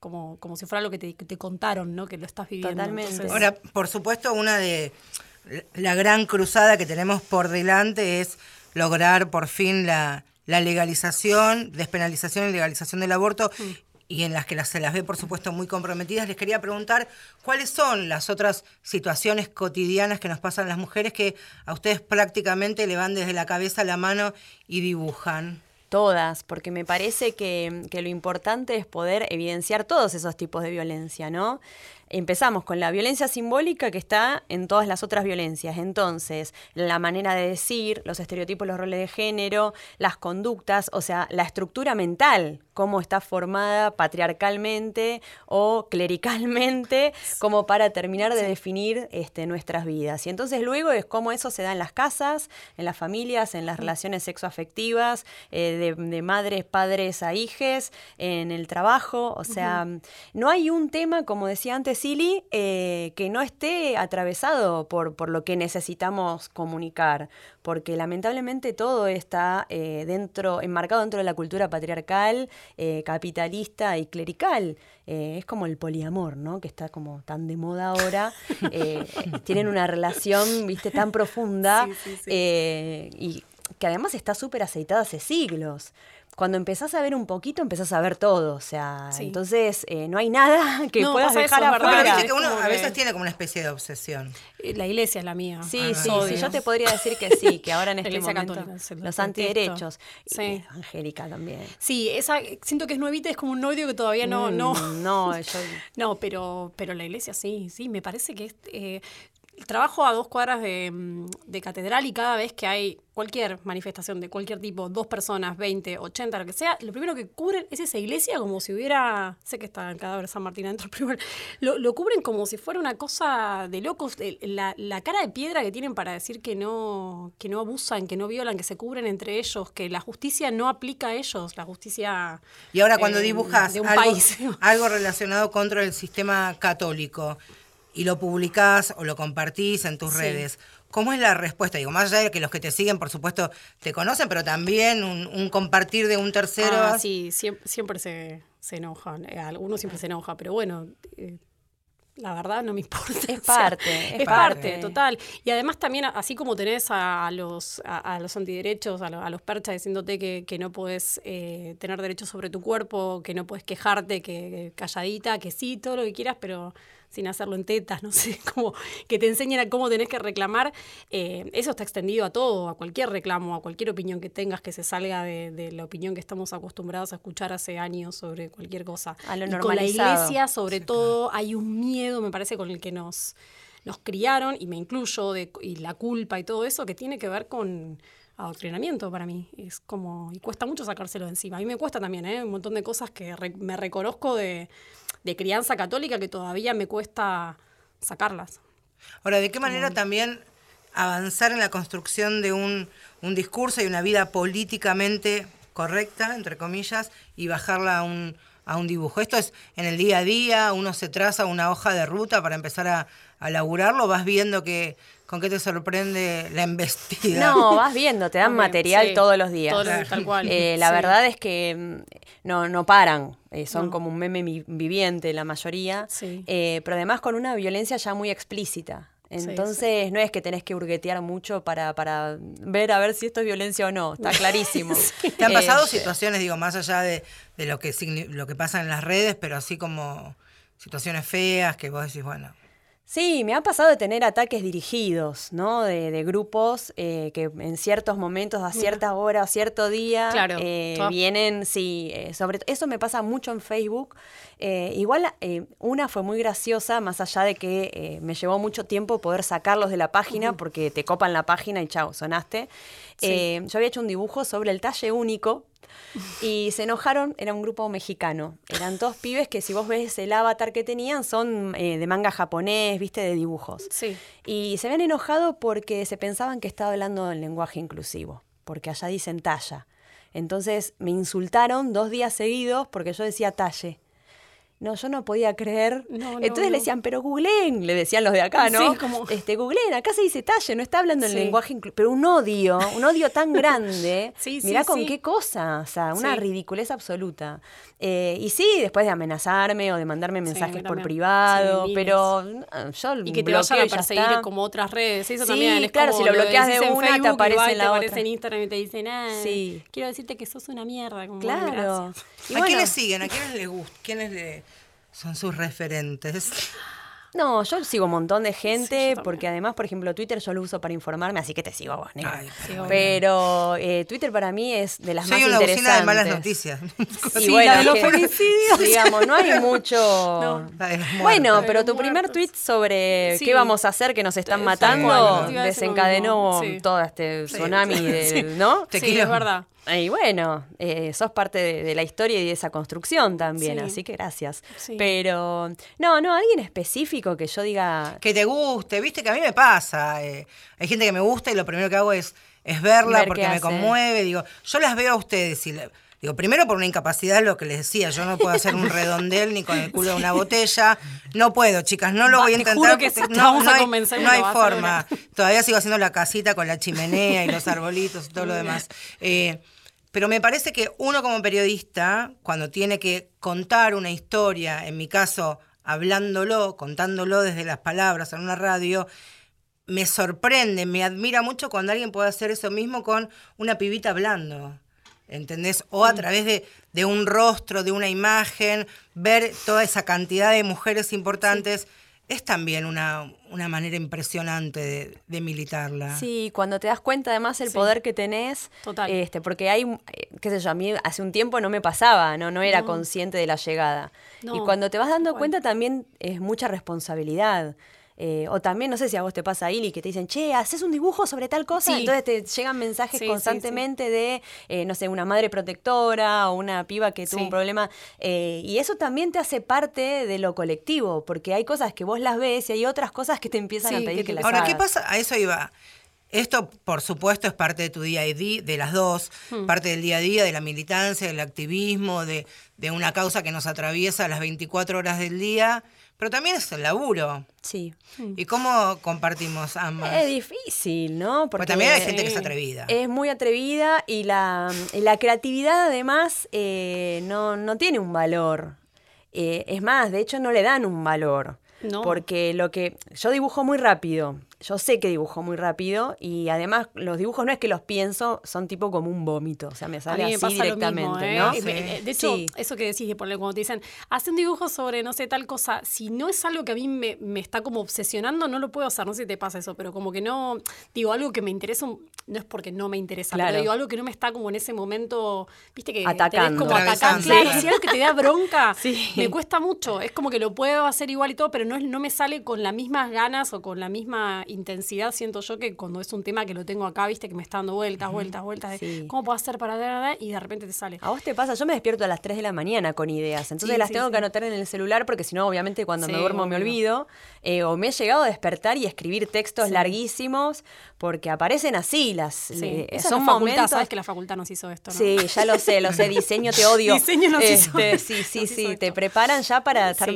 como, como si fuera lo que te, contaron, ¿no? Que lo estás viviendo. Totalmente. Ahora, por supuesto, una de la gran cruzada que tenemos por delante es lograr por fin la, la legalización, despenalización y legalización del aborto. Mm y en las que se las ve, por supuesto, muy comprometidas, les quería preguntar cuáles son las otras situaciones cotidianas que nos pasan las mujeres que a ustedes prácticamente le van desde la cabeza a la mano y dibujan. Todas, porque me parece que, que lo importante es poder evidenciar todos esos tipos de violencia, ¿no? Empezamos con la violencia simbólica que está en todas las otras violencias. Entonces, la manera de decir, los estereotipos, los roles de género, las conductas, o sea, la estructura mental, cómo está formada patriarcalmente o clericalmente, como para terminar de definir este, nuestras vidas. Y entonces luego es cómo eso se da en las casas, en las familias, en las relaciones sexoafectivas, eh, de, madres, padres a hijes, en el trabajo. O sea, no hay un tema, como decía antes Silly, eh, que no esté atravesado por, por lo que necesitamos comunicar, porque lamentablemente todo está eh, dentro, enmarcado dentro de la cultura patriarcal, eh, capitalista y clerical. es como el poliamor, ¿no? Que está como tan de moda ahora. tienen una relación, viste, tan profunda y que además está súper aceitada hace siglos cuando empezás a ver un poquito, empezás a ver todo. O sea, entonces eh, no hay nada que puedas dejar afuera. Que uno a veces tiene como una especie de obsesión. Eh, la iglesia es la mía. Sí, ah, sí, sí, yo te podría decir que sí, que ahora en este momento los antiderechos. Sí. Angélica también. Sí, esa siento que es nuevita, es como un odio que todavía no... no, mm, no, yo... no pero, pero la iglesia sí, sí, me parece que es... Eh, trabajo a dos cuadras mm, de, catedral y cada vez que hay cualquier manifestación de cualquier tipo, dos personas, 20, 80, lo que sea, lo primero que cubren es esa iglesia como si hubiera, sé que está el cadáver de San Martín adentro, pero lo, lo, cubren como si fuera una cosa de locos. La, la, cara de piedra que tienen para decir que no, que no abusan, que no violan, que se cubren entre ellos, que la justicia no aplica a ellos, la justicia... Y ahora cuando eh, dibujas un algo, país. algo relacionado contra el sistema católico, y lo publicás o lo compartís en tus redes. ¿Cómo es la respuesta? Digo, más allá de que los que te siguen, por supuesto, te conocen, pero también un, compartir de un tercero. Ah, sí, siempre, se, se, enojan. Eh, algunos siempre se enoja, pero bueno, eh, la verdad no me importa. Es parte. es, parte. total. Y además también, así como tenés a, los, a, los antiderechos, a, los perchas diciéndote que, que no puedes eh, tener derechos sobre tu cuerpo, que no puedes quejarte, que calladita, que sí, todo lo que quieras, pero sin hacerlo en tetas, no sé, como que te enseñen a cómo tenés que reclamar, eh, eso está extendido a todo, a cualquier reclamo, a cualquier opinión que tengas que se salga de, la opinión que estamos acostumbrados a escuchar hace años sobre cualquier cosa. A lo y con la iglesia, sobre todo, hay un miedo, me parece, con el que nos, nos criaron, y me incluyo, de, y la culpa y todo eso, que tiene que ver con adoctrinamiento para mí. Es como, y cuesta mucho sacárselo de encima. A mí me cuesta también, ¿eh? Un montón de cosas que me reconozco de, de, crianza católica que todavía me cuesta sacarlas. Ahora, ¿de qué manera también avanzar en la construcción de un, un discurso y una vida políticamente correcta, entre comillas, y bajarla a un, a un dibujo? Esto es en el día a día, uno se traza una hoja de ruta para empezar a, a laburarlo, vas viendo que ¿Con qué te sorprende la embestida? No, vas viendo, te dan material todos los días. tal cual. Eh, la verdad es que mm, no, no paran, eh, son como un meme viviente la mayoría, eh, pero además con una violencia ya muy explícita. Entonces no es que tenés que hurguetear mucho para, para ver a ver si esto es violencia o no, está clarísimo. ¿Te han pasado situaciones, digo, más allá de, de lo, que, lo que pasa en las redes, pero así como situaciones feas que vos decís, bueno, Sí, me ha pasado de tener ataques dirigidos, ¿no? De, grupos eh, que en ciertos momentos, a cierta hora, a cierto día, eh, vienen, sí, eh, sobre eso me pasa mucho en Facebook. igual una fue muy graciosa, más allá de que me llevó mucho tiempo poder sacarlos de la página, porque te copan la página y chao, sonaste. yo había hecho un dibujo sobre el talle único, y se enojaron, era un grupo mexicano. Eran dos pibes que si vos ves el avatar que tenían son eh, de manga japonés, viste, de dibujos. Sí. Y se habían enojado porque se pensaban que estaba hablando en lenguaje inclusivo, porque allá dicen talla. Entonces me insultaron dos días seguidos porque yo decía talle. No, yo no podía creer. Entonces le decían, pero googleen, le decían los de acá, ¿no? Sí, como... Este, googleen, acá se dice talle, no está hablando en lenguaje inclusivo. Pero un odio, un odio tan grande. sí, mirá con qué cosa, o sea, una ridiculez absoluta. Eh, y sí, después de amenazarme o de mandarme mensajes por privado, pero yo Y que te vayan a perseguir como otras redes, eso también es claro, si lo bloqueas de una, te aparece en la te aparece en Instagram y te dicen, ah, quiero decirte que sos una mierda. Como, claro. ¿A quiénes siguen? ¿A quiénes les gusta? ¿Quiénes le son sus referentes? No, yo sigo un montón de gente, porque además, por ejemplo, Twitter yo lo uso para informarme, así que te sigo a vos, pero eh, Twitter para mí es de las más interesantes. Soy una de malas noticias. sí, bueno, de los femicidios. Digamos, no hay mucho... bueno, pero tu primer tweet sobre qué vamos a hacer que nos están matando desencadenó todo este tsunami, ¿no? Sí, es verdad. Y bueno, eh, sos parte de, la historia y de esa construcción también, así que gracias. Pero, no, no, alguien específico que yo diga... Que te guste, viste que a mí me pasa. Eh, hay gente que me gusta y lo primero que hago es, es verla porque me conmueve. Digo, yo las veo a ustedes y... Digo, primero por una incapacidad, lo que les decía, yo no puedo hacer un redondel ni con el culo de una botella. No puedo, chicas, no lo voy a intentar. no, no, hay, no hay forma. Todavía sigo haciendo la casita con la chimenea y los arbolitos y todo lo demás. Eh, pero me parece que uno como periodista, cuando tiene que contar una historia, en mi caso, hablándolo, contándolo desde las palabras en una radio, me sorprende, me admira mucho cuando alguien puede hacer eso mismo con una pibita hablando. ¿Entendés? O a mm. través de, de un rostro, de una imagen, ver toda esa cantidad de mujeres importantes es también una, una manera impresionante de, militarla. Sí, cuando te das cuenta además el poder que tenés, Total. este, porque hay, qué sé yo, a mí hace un tiempo no me pasaba, no, no era consciente de la llegada. y cuando te vas dando cuenta también es mucha responsabilidad. Eh, o también, no sé si a vos te pasa, Ili, que te dicen, che, haces un dibujo sobre tal cosa. Entonces te llegan mensajes constantemente de, eh, no sé, una madre protectora o una piba que tuvo un problema. Eh, y eso también te hace parte de lo colectivo, porque hay cosas que vos las ves y hay otras cosas que te empiezan a pedir que, las Ahora, ¿qué pasa? A eso iba. Esto, por supuesto, es parte de tu día a día, de las dos, hmm. parte del día a día, de la militancia, del activismo, de, de una causa que nos atraviesa las 24 horas del día pero también es el laburo. Sí. ¿Y cómo compartimos ambas? Es difícil, ¿no? Porque, también hay gente que es atrevida. Es muy atrevida y la, la creatividad además eh, no, no, tiene un valor. Eh, es más, de hecho no le dan un valor. No. Porque lo que yo dibujo muy rápido yo sé que dibujo muy rápido y además los dibujos no es que los pienso, son tipo como un vómito, o sea, me sale así directamente, ¿no? ¿eh? De hecho, eso que decís, cuando te dicen, hace un dibujo sobre, no sé, tal cosa, si no es algo que a mí me, está como obsesionando, no lo puedo hacer, no sé si te pasa eso, pero como que no, digo, algo que me interesa, no es porque no me interesa, pero digo, algo que no me está como en ese momento, viste que atacando. como atacando, claro, si algo que te da bronca, me cuesta mucho, es como que lo puedo hacer igual y todo, pero no, no me sale con las mismas ganas o con la misma intensidad, siento yo que cuando es un tema que lo tengo acá, viste, que me está dando vueltas, vueltas, vueltas, de cómo puedo hacer para dar y de repente te sale. A vos te pasa, yo me despierto a las 3 de la mañana con ideas, entonces las tengo que anotar en el celular porque si no, obviamente cuando me duermo me olvido, eh, o me he llegado a despertar y escribir textos larguísimos porque aparecen así las... son momentos... sabes que la facultad nos hizo esto, ¿no? Sí, ya lo sé, lo sé, diseño te odio. diseño nos hizo este, Sí, sí, sí, te preparan ya para estar...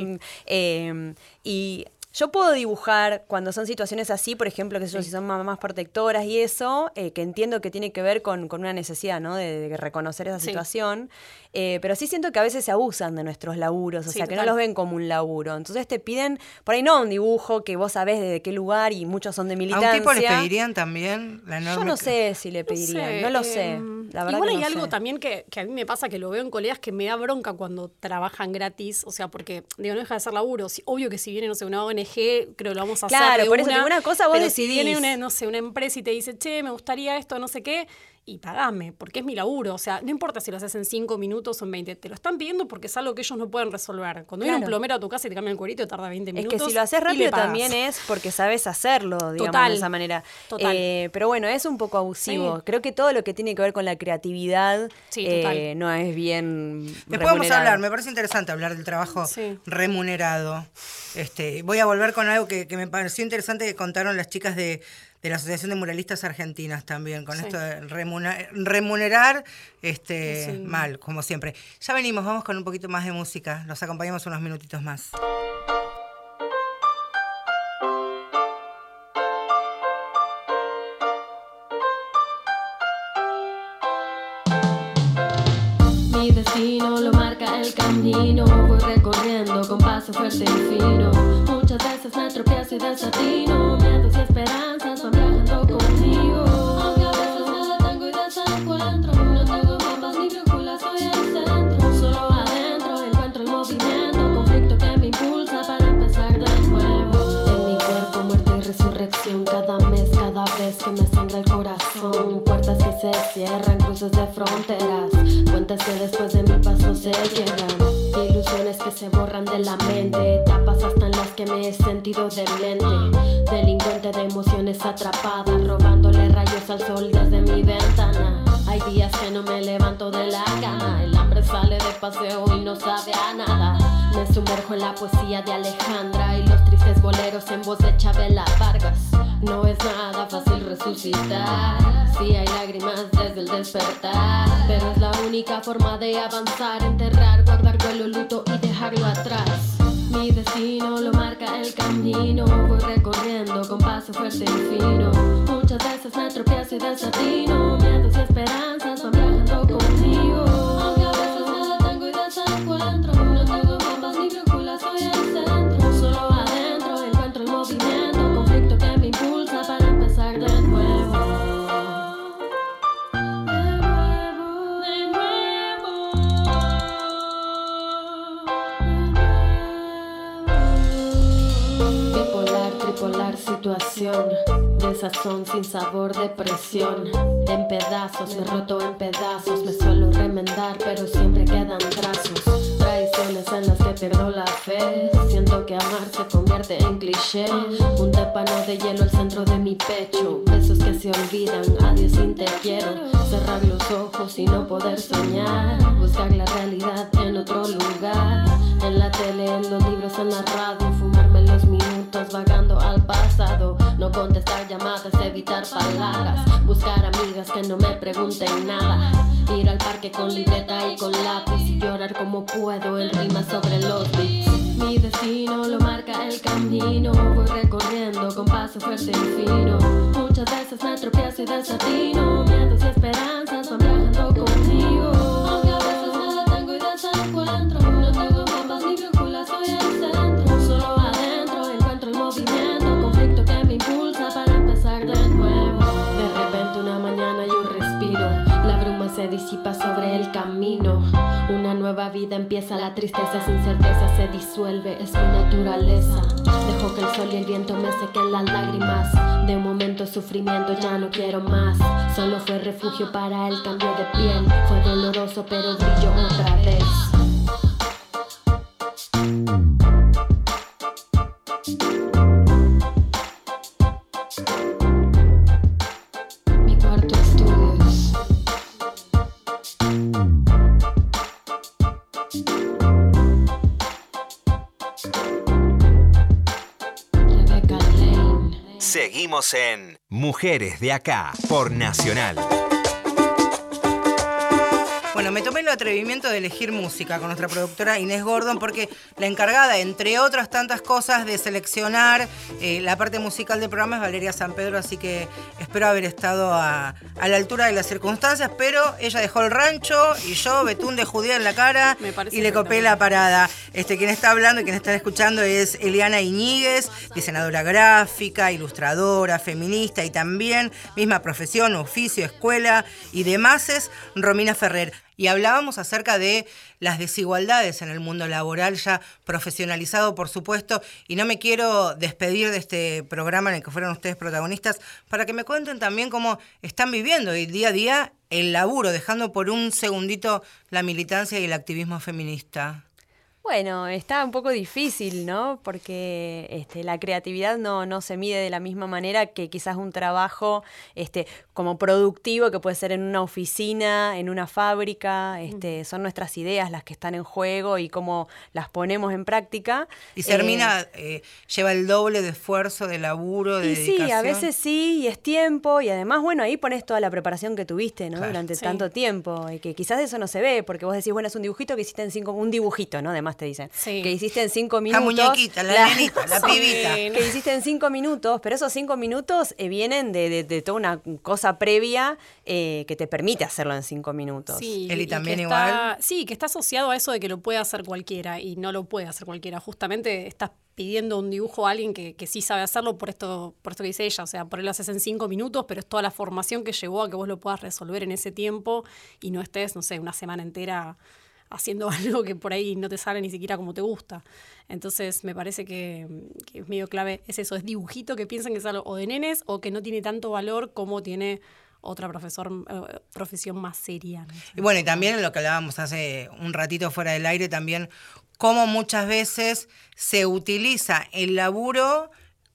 Eh, y yo puedo dibujar cuando son situaciones así, por ejemplo, que si son mamás protectoras y eso, eh, que entiendo que tiene que ver con, una necesidad, ¿no? De, reconocer esa situación. Eh, pero sí siento que a veces se abusan de nuestros laburos, o sea, que no los ven como un laburo. Entonces te piden, por ahí no un dibujo que vos sabés de qué lugar y muchos son de militancia. ¿A un tipo le pedirían también la norma? Yo no sé si le pedirían, no, lo sé. Em, igual hay algo también que, a mí me pasa, que lo veo en colegas, que me da bronca cuando trabajan gratis, o sea, porque, digo, no deja de ser laburo. obvio que si viene, no sé, una ONG, creo que lo vamos a hacer. Claro, por eso una cosa vos decidís. Si viene una, no sé, una empresa y te dice, che, me gustaría esto, no sé qué, y pagame, porque es mi laburo. O sea, no importa si lo haces en 5 minutos o en 20, te lo están pidiendo porque es algo que ellos no pueden resolver. Cuando viene un plomero a tu casa y te cambia el cuerito, tarda 20 minutos. Es que si lo haces rápido también es porque sabes hacerlo, digamos, de esa manera. Total. Eh, pero bueno, es un poco abusivo. Creo que todo lo que tiene que ver con la creatividad eh, no es bien. Después vamos a hablar, me parece interesante hablar del trabajo remunerado. Este, voy a volver con algo que me pareció interesante que contaron las chicas de de la Asociación de Muralistas Argentinas también, con esto de remunerar, este, mal, como siempre. Ya venimos, vamos con un poquito más de música, los acompañamos unos minutitos más. Mi destino lo marca el camino, voy recorriendo con paso fuerte y fino. Muchas veces me tropiezo y desatino, miedos y esperanzas se cierran, cruces de fronteras. Cuentas que después de mi paso se llegan. Ilusiones que se borran de la mente. Etapas hasta en las que me he sentido demente. Delincuente de emociones atrapada, robándole rayos al sol desde mi ventana. Hay días que no me levanto de la cama. El hambre sale de paseo y no sabe a nada. Me sumerjo en la poesía de Alejandra y los tristes boleros en voz de Chabela Vargas. No es nada fácil resucitar. Si hay lágrimas desde el despertar. Pero es la única forma de avanzar, enterrar, guardar duelo, luto y dejarlo atrás. Mi destino lo marca el camino. Voy recorriendo con paso fuerte y fino. Muchas veces me tropiezo y desatino. Miedos y esperanzas van situación. Desazón sin sabor, depresión. En pedazos, me roto en pedazos. Me suelo remendar, pero siempre quedan trazos. Traiciones en las que pierdo la fe. Siento que amar se convierte en cliché. Un tépano de hielo al centro de mi pecho. Besos que se olvidan, adiós sin te quiero. Cerrar los ojos y no poder soñar. Buscar la realidad en otro lugar. En la tele, en los libros, en la radio. Fumarme los minutos vagando al pasado. No contestar llamadas, evitar palabras. Buscar amigas que no me pregunten nada. Ir al parque con libreta y con lápiz. Y llorar como puedo en rimas sobre los beats. Mi destino lo marca el camino. Voy recorriendo con paso fuerte y fino. Muchas veces me tropiezo y desatino. Empieza, la tristeza sin certeza se disuelve, es mi naturaleza. Dejo que el sol y el viento me sequen las lágrimas. De momento sufrimiento ya no quiero más. Solo fue refugio para el cambio de piel. Fue doloroso pero brilló otra vez. Mujeres de Acá por Nacional. Bueno, me tomé el atrevimiento de elegir música con nuestra productora Inés Gordon porque la encargada, entre otras tantas cosas, de seleccionar eh, la parte musical del programa es Valeria San Pedro, así que espero haber estado a, a la altura de las circunstancias, pero ella dejó el rancho y yo, betún de judía en la cara, y le copé la parada. Este, quien está hablando y quien está escuchando es Eliana Iñiguez, diseñadora gráfica, ilustradora, feminista y también misma profesión, oficio, escuela y demás es Romina Ferrer. Y hablábamos acerca de las desigualdades en el mundo laboral, ya profesionalizado, por supuesto, y no me quiero despedir de este programa en el que fueron ustedes protagonistas, para que me cuenten también cómo están viviendo y día a día el laburo, dejando por un segundito la militancia y el activismo feminista. Bueno, está un poco difícil, ¿no? Porque este, la creatividad no, no se mide de la misma manera que quizás un trabajo este, como productivo que puede ser en una oficina, en una fábrica. Este, Son nuestras ideas las que están en juego y cómo las ponemos en práctica. Y Sermina eh, lleva el doble de esfuerzo, de laburo, de y dedicación. sí, a veces sí, y es tiempo, y además, bueno, ahí pones toda la preparación que tuviste, ¿no? Claro. Durante Sí. tanto tiempo, y que quizás eso no se ve, porque vos decís, bueno, es un dibujito que hiciste en cinco, un dibujito, ¿no? Además te dicen, Sí. que hiciste en cinco La minutos. muñequita, la nenita, la Sí. pibita. Que hiciste en cinco minutos, pero esos cinco minutos eh, vienen de, de- de toda una cosa previa eh, que te permite hacerlo en cinco minutos. Sí, Eli también que igual. está- sí, que está asociado a eso de que lo puede hacer cualquiera y no lo puede hacer cualquiera. Justamente estás pidiendo un dibujo a alguien que, que sí sabe hacerlo por esto, por esto que dice ella. O sea, por él lo haces en cinco minutos, pero es toda la formación que llevó a que vos lo puedas resolver en ese tiempo y no estés, no sé, una semana entera haciendo algo que por ahí no te sale ni siquiera como te gusta. Entonces me parece que, es medio clave, es eso, es dibujito que piensan que es algo o de nenes o que no tiene tanto valor como tiene otra profesor, eh, profesión más seria. Y bueno, y también lo que hablábamos hace un ratito fuera del aire, también cómo muchas veces se utiliza el laburo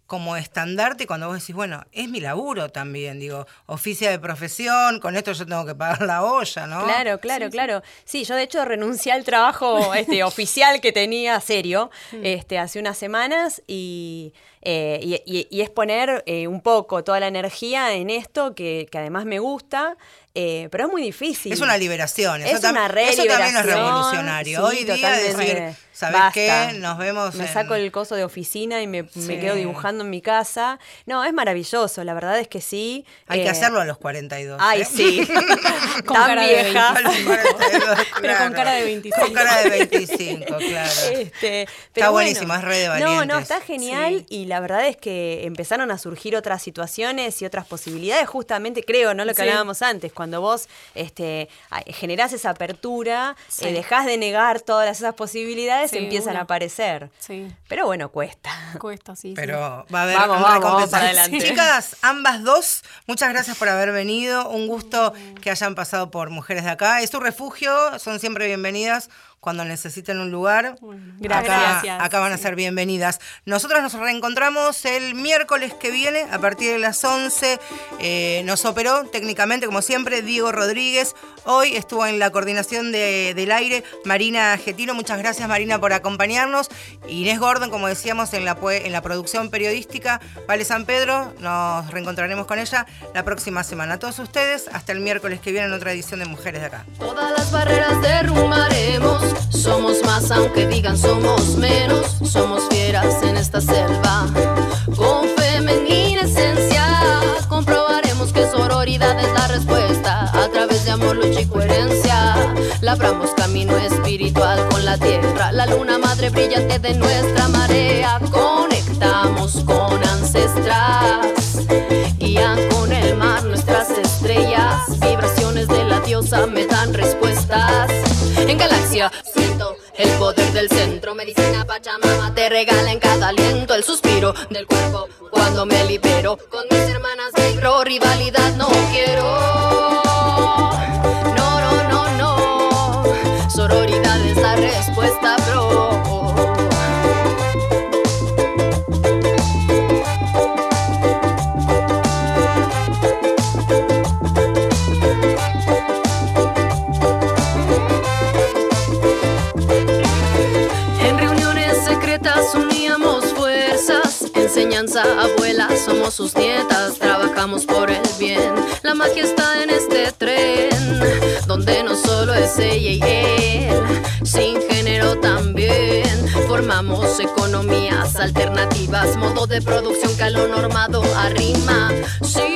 como estandarte cuando vos decís, bueno, es mi laburo también, digo, oficia de profesión, con esto yo tengo que pagar la olla, ¿no? Claro, claro, claro. Sí, yo de hecho renuncié al trabajo este, oficial que tenía serio mm. este, hace unas semanas y, eh, y, es poner eh, un poco toda la energía en esto que, que además me gusta. Eh, pero es muy difícil. Es una liberación. Eso, es una eso también es revolucionario. Hoy día decir, ¿sabes qué? Nos vemos. Me saco el coso de oficina y me, quedo dibujando en mi casa. No, es maravilloso. La verdad es que sí. Hay que eh, hacerlo a los 42. Ay, ¿eh? sí. con Tan cara vieja. De Pero con cara de 25. Con cara de 25, claro. Este, está buenísimo, es re de valientes. No, no, está genial. Y la verdad es que empezaron a surgir otras situaciones y otras posibilidades, justamente, creo, ¿no? Lo que hablábamos antes, cuando cuando vos este, generás esa apertura, eh, dejás de negar todas esas posibilidades, empiezan a aparecer. Pero bueno, cuesta. Cuesta, sí. Pero va a haber vamos, vamos, adelante. Chicas, ambas dos, muchas gracias por haber venido. Un gusto que hayan pasado por Mujeres de Acá. Es su refugio, son siempre bienvenidas cuando necesiten un lugar, gracias. Acá, van a ser bienvenidas. Nosotros nos reencontramos el miércoles que viene a partir de las 11. Eh, nos operó técnicamente, como siempre, Diego Rodríguez. Hoy estuvo en la coordinación del aire Marina Getino. Muchas gracias, Marina, por acompañarnos. Inés Gordon, como decíamos, en la, en la producción periodística. Vale San Pedro, nos reencontraremos con ella la próxima semana. A todos ustedes, hasta el miércoles que viene en otra edición de Mujeres de Acá. Todas las barreras derrumbaremos somos más aunque digan somos menos, somos fieras en esta selva. Con femenina esencia comprobaremos que sororidad es la respuesta. A través de amor, lucha y coherencia, labramos camino espiritual con la tierra. La luna madre brillante de nuestra marea, regalen enseñanza, abuela, somos sus nietas, trabajamos por el bien. La magia está en este tren, donde no solo es ella y él, sin género también. Formamos economías alternativas, modo de producción que a lo normado arrima. Si